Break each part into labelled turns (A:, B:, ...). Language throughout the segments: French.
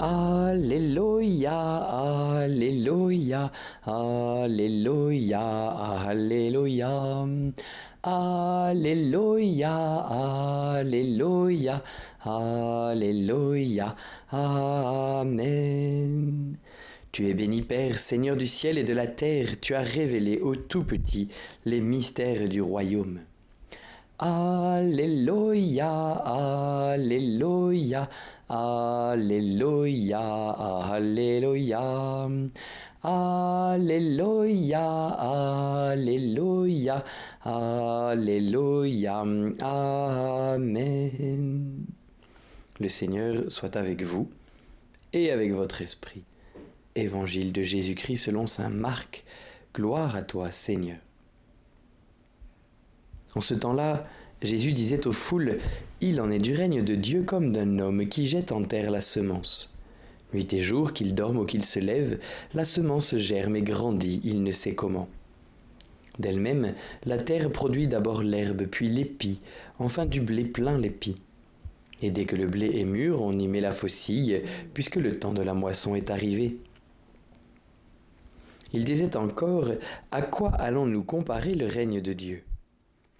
A: Alléluia, Alléluia, Alléluia, Alléluia. Alléluia, Alléluia, Alléluia, Amen. Tu es béni Père, Seigneur du ciel et de la terre, tu as révélé aux tout petits les mystères du royaume. Alléluia, Alléluia, Alléluia, Alléluia. Alléluia, Alléluia, Alléluia, Amen. Le Seigneur soit avec vous et avec votre esprit. Évangile de Jésus-Christ selon Saint Marc. Gloire à toi, Seigneur. En ce temps-là, Jésus disait aux foules, Il en est du règne de Dieu comme d'un homme qui jette en terre la semence. Nuit et jour, qu'il dorme ou qu'il se lève, la semence germe et grandit, il ne sait comment. D'elle-même, la terre produit d'abord l'herbe, puis l'épi, enfin du blé plein l'épi. Et dès que le blé est mûr, on y met la faucille, puisque le temps de la moisson est arrivé. Il disait encore, À quoi allons-nous comparer le règne de Dieu?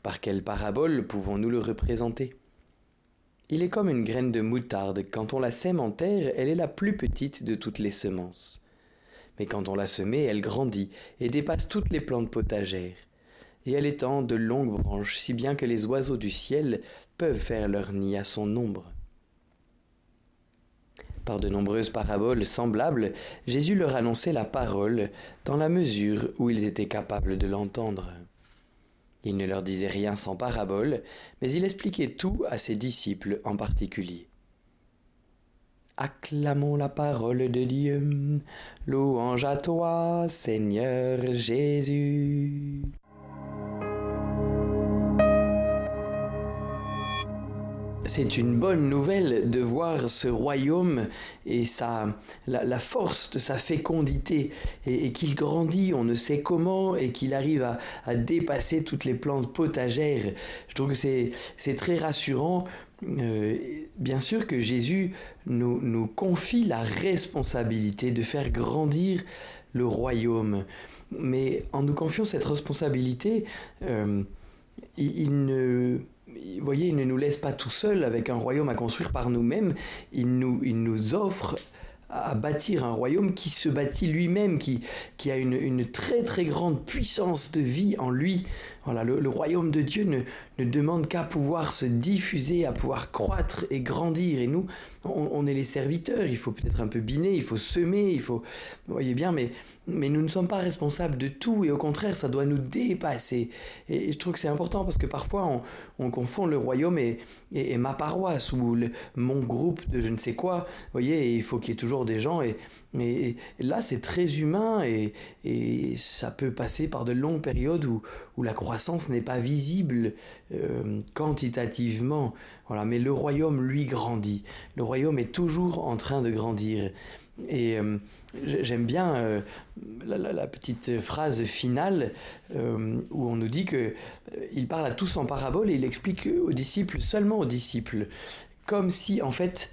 A: Par quelle parabole pouvons-nous le représenter? Il est comme une graine de moutarde. Quand on la sème en terre, elle est la plus petite de toutes les semences. Mais quand on l'a semée, elle grandit et dépasse toutes les plantes potagères. Et elle étend de longues branches, si bien que les oiseaux du ciel peuvent faire leur nid à son ombre. Par de nombreuses paraboles semblables, Jésus leur annonçait la parole dans la mesure où ils étaient capables de l'entendre. Il ne leur disait rien sans parabole, mais il expliquait tout à ses disciples en particulier. Acclamons la parole de Dieu, louange à toi, Seigneur Jésus. C'est une bonne nouvelle de voir ce royaume et sa, la, force de sa fécondité et, qu'il grandit, on ne sait comment, et qu'il arrive à, dépasser toutes les plantes potagères. Je trouve que c'est très rassurant. Euh, bien sûr que Jésus nous, nous, confie la responsabilité de faire grandir le royaume, mais en nous confiant cette responsabilité, euh, il ne vous voyez, il ne nous laisse pas tout seuls avec un royaume à construire par nous-mêmes. Il nous, il nous offre à bâtir un royaume qui se bâtit lui-même, qui, qui a une, une, très très grande puissance de vie en lui. Voilà, le, royaume de Dieu ne, ne demande qu'à pouvoir se diffuser, à pouvoir croître et grandir. Et nous, on, est les serviteurs. Il faut peut-être un peu biner, il faut semer, il faut, voyez bien, mais, mais nous ne sommes pas responsables de tout. Et au contraire, ça doit nous dépasser. Et, je trouve que c'est important parce que parfois on, on confond le royaume et, et, ma paroisse ou mon groupe de je ne sais quoi. Voyez, il faut qu'il y ait toujours des gens. Et, et là, c'est très humain et, ça peut passer par de longues périodes où, où la croissance n'est pas visible euh, quantitativement. Voilà, mais le royaume, lui, grandit. Le royaume est toujours en train de grandir. Et euh, j'aime bien euh, la, petite phrase finale où on nous dit que il parle à tous en parabole et il explique aux disciples, seulement aux disciples, comme si en fait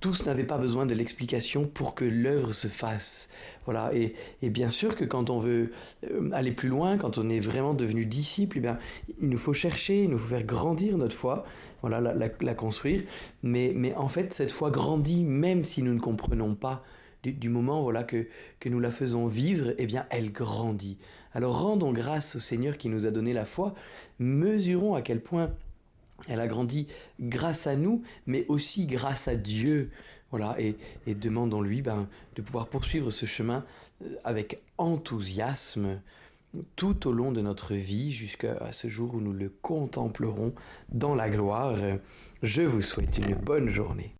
A: tous n'avaient pas besoin de l'explication pour que l'œuvre se fasse. Voilà. Et, bien sûr que quand on veut euh, aller plus loin, quand on est vraiment devenu disciple, eh bien, il nous faut chercher, il nous faut faire grandir notre foi, voilà, la, construire. Mais, mais en fait, cette foi grandit même si nous ne comprenons pas. Du, moment voilà que, que nous la faisons vivre, eh bien elle grandit. Alors rendons grâce au Seigneur qui nous a donné la foi, mesurons à quel point elle a grandi grâce à nous, mais aussi grâce à Dieu. Voilà, et, demandons-lui ben, de pouvoir poursuivre ce chemin euh, avec enthousiasme tout au long de notre vie jusqu'à ce jour où nous le contemplerons dans la gloire. Je vous souhaite une bonne journée.